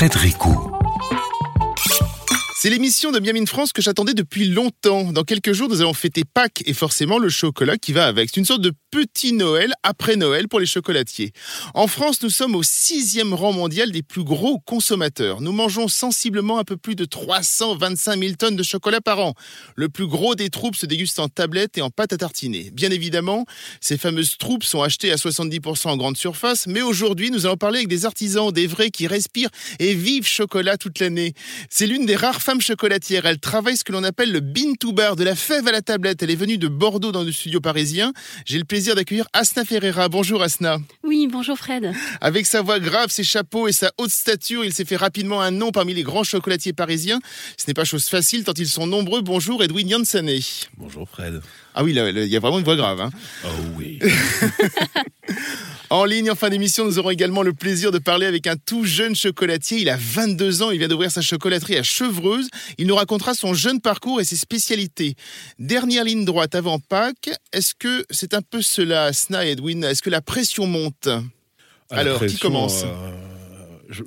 Frédéric c'est l'émission de Miami France que j'attendais depuis longtemps. Dans quelques jours, nous allons fêter Pâques et forcément le chocolat qui va avec. C'est une sorte de petit Noël après Noël pour les chocolatiers. En France, nous sommes au sixième rang mondial des plus gros consommateurs. Nous mangeons sensiblement un peu plus de 325 000 tonnes de chocolat par an. Le plus gros des troupes se déguste en tablette et en pâte à tartiner. Bien évidemment, ces fameuses troupes sont achetées à 70% en grande surface, mais aujourd'hui, nous allons parler avec des artisans, des vrais qui respirent et vivent chocolat toute l'année. C'est l'une des rares femme chocolatière. Elle travaille ce que l'on appelle le bean to bar, de la fève à la tablette. Elle est venue de Bordeaux dans le studio parisien. J'ai le plaisir d'accueillir Asna Ferreira. Bonjour Asna. Oui, bonjour Fred. Avec sa voix grave, ses chapeaux et sa haute stature, il s'est fait rapidement un nom parmi les grands chocolatiers parisiens. Ce n'est pas chose facile tant ils sont nombreux. Bonjour Edwin Jansané. Bonjour Fred. Ah oui, il y a vraiment une voix grave. Hein. Oh oui. En ligne, en fin d'émission, nous aurons également le plaisir de parler avec un tout jeune chocolatier. Il a 22 ans, il vient d'ouvrir sa chocolaterie à Chevreuse. Il nous racontera son jeune parcours et ses spécialités. Dernière ligne droite avant Pâques, est-ce que c'est un peu cela, Sna et Edwin? Est-ce que la pression monte? Alors, qui commence? euh,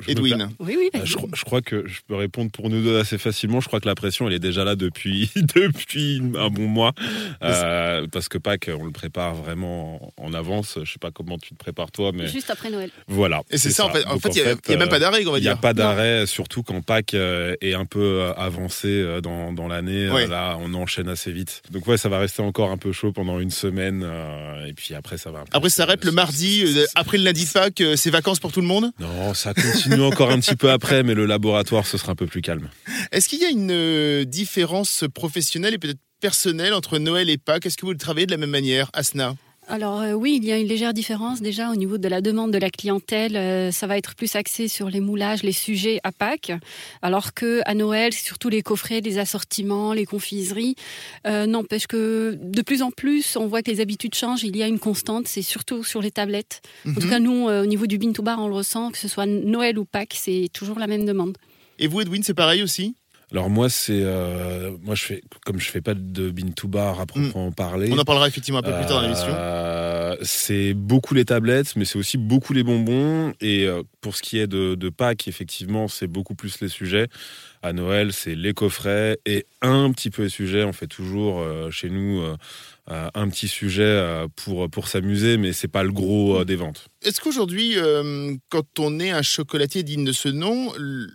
Edwin. Oui, oui. Euh, je, crois que je peux répondre pour nous deux assez facilement. Je crois que la pression, elle est déjà là depuis, depuis un bon mois. Euh, parce que Pâques, on le prépare vraiment en avance. Je sais pas comment tu te prépares toi, mais. Juste après Noël. Voilà. Et c'est ça, en fait. En fait, il n'y a, même pas d'arrêt, on va dire. Il n'y a pas d'arrêt, surtout quand Pâques euh, est un peu avancé dans, dans l'année. Là, on enchaîne assez vite. Donc, ouais, ça va rester encore un peu chaud pendant une semaine. et puis après, ça va. Après, ça s'arrête le mardi. après le lundi de Pâques, c'est vacances pour tout le monde? Non, ça continue encore un petit peu après, mais le laboratoire, ce sera un peu plus calme. Est-ce qu'il y a une euh, différence professionnelle et peut-être personnelle entre Noël et Pâques? Est-ce que vous le travaillez de la même manière, Asna? Alors euh, oui, il y a une légère différence déjà au niveau de la demande de la clientèle. Euh, ça va être plus axé sur les moulages, les sujets à Pâques, alors que à Noël, c'est surtout les coffrets, les assortiments, les confiseries. Euh, N'empêche que de plus en plus, on voit que les habitudes changent. Il y a une constante, c'est surtout sur les tablettes. En tout mhm. cas, nous, au niveau du bin to bar, on le ressent, que ce soit Noël ou Pâques, c'est toujours la même demande. Et vous, Edwin, c'est pareil aussi? Alors moi c'est euh, moi je fais comme je fais pas de bin to bar à proprement hmm. parler. On en parlera effectivement un peu plus tard dans l'émission. Euh, c'est beaucoup les tablettes, mais c'est aussi beaucoup les bonbons. Et euh, pour ce qui est de, de Pâques, effectivement, c'est beaucoup plus les sujets. À Noël, c'est les coffrets et un petit peu les sujets. On fait toujours chez nous euh, un petit sujet euh, pour, pour s'amuser, mais c'est pas le gros euh, des ventes. Est-ce qu'aujourd'hui, quand on est un chocolatier digne de ce nom,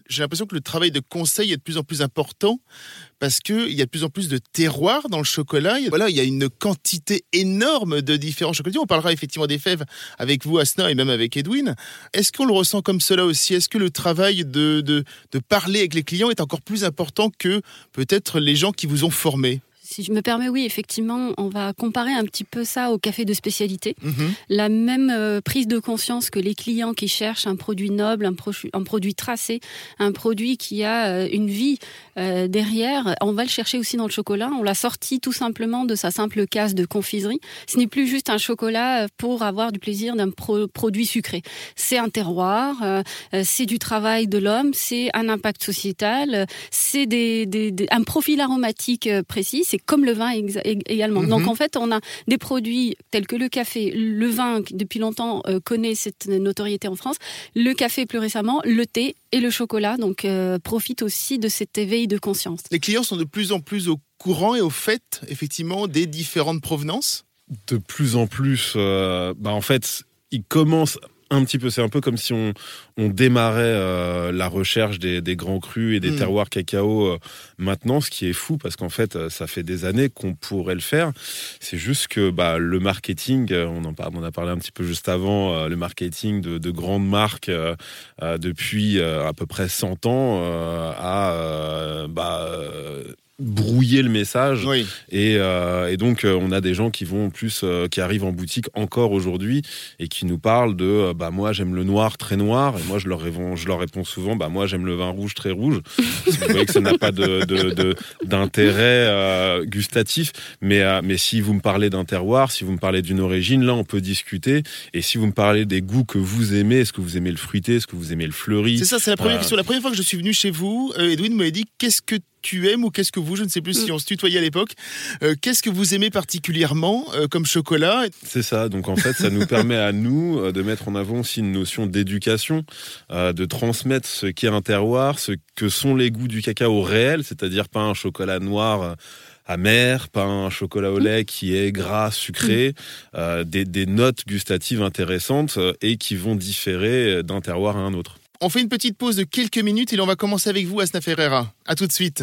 j'ai l'impression que le travail de conseil est de plus en plus important parce qu'il y a de plus en plus de terroirs dans le chocolat. Voilà, il y a une quantité énorme de différents chocolatiers. On parlera effectivement des fèves avec vous, Asna, et même avec Edwin. Est-ce qu'on le ressent comme cela aussi? Est-ce que le travail de, de, de parler avec les clients est encore plus important que peut-être les gens qui vous ont formé si je me permets, oui, effectivement, on va comparer un petit peu ça au café de spécialité. Mhm. La même euh, prise de conscience que les clients qui cherchent un produit noble, un, un produit tracé, un produit qui a euh, une vie euh, derrière, on va le chercher aussi dans le chocolat. On l'a sorti tout simplement de sa simple case de confiserie. Ce n'est plus juste un chocolat pour avoir du plaisir d'un produit sucré. C'est un terroir, c'est du travail de l'homme, c'est un impact sociétal, c'est des, un profil aromatique précis comme le vin également. Donc mhm. en fait, on a des produits tels que le café, le vin qui depuis longtemps euh, connaît cette notoriété en France, le café plus récemment, le thé et le chocolat. Donc euh, profite aussi de cet éveil de conscience. Les clients sont de plus en plus au courant et au fait effectivement des différentes provenances? De plus en plus, euh, bah en fait, ils commencent un petit peu. C'est un peu comme si on, on démarrait euh, la recherche des, des, grands crus et des hmm. terroirs cacao euh, maintenant, ce qui est fou parce qu'en fait, euh, ça fait des années qu'on pourrait le faire. C'est juste que bah, le marketing, on en, parle, on a parlé un petit peu juste avant, le marketing de, de grandes marques depuis à peu près 100 ans a bah, brouiller le message. Et, euh, et, donc euh, on a des gens qui vont plus euh, qui arrivent en boutique encore aujourd'hui et qui nous parlent de bah moi j'aime le noir très noir et moi je leur réponds je leur réponds souvent bah moi j'aime le vin rouge très rouge. Vous voyez que ça n'a pas de d'intérêt gustatif. Mais mais si vous me parlez d'un terroir si vous me parlez d'une origine là on peut discuter. Et si vous me parlez des goûts que vous aimez est-ce que vous aimez le fruité est-ce que vous aimez le fleuri? C'est ça c'est la première question. La première fois que je suis venu chez vous Edwin m'a dit qu'est-ce que tu aimes ou qu'est-ce que vous, je ne sais plus si mm. on se tutoyait à l'époque, euh, qu'est-ce que vous aimez particulièrement euh, comme chocolat C'est ça, donc en fait ça nous permet à nous euh, de mettre en avant aussi une notion d'éducation, de transmettre ce qu'est un terroir, ce que sont les goûts du cacao réel, c'est-à-dire pas un chocolat noir amer, pas un chocolat au lait qui est gras, sucré, mm. des, des, notes gustatives intéressantes et qui vont différer d'un terroir à un autre. On fait une petite pause de quelques minutes et on va commencer avec vous, Asna Ferreira. À tout de suite.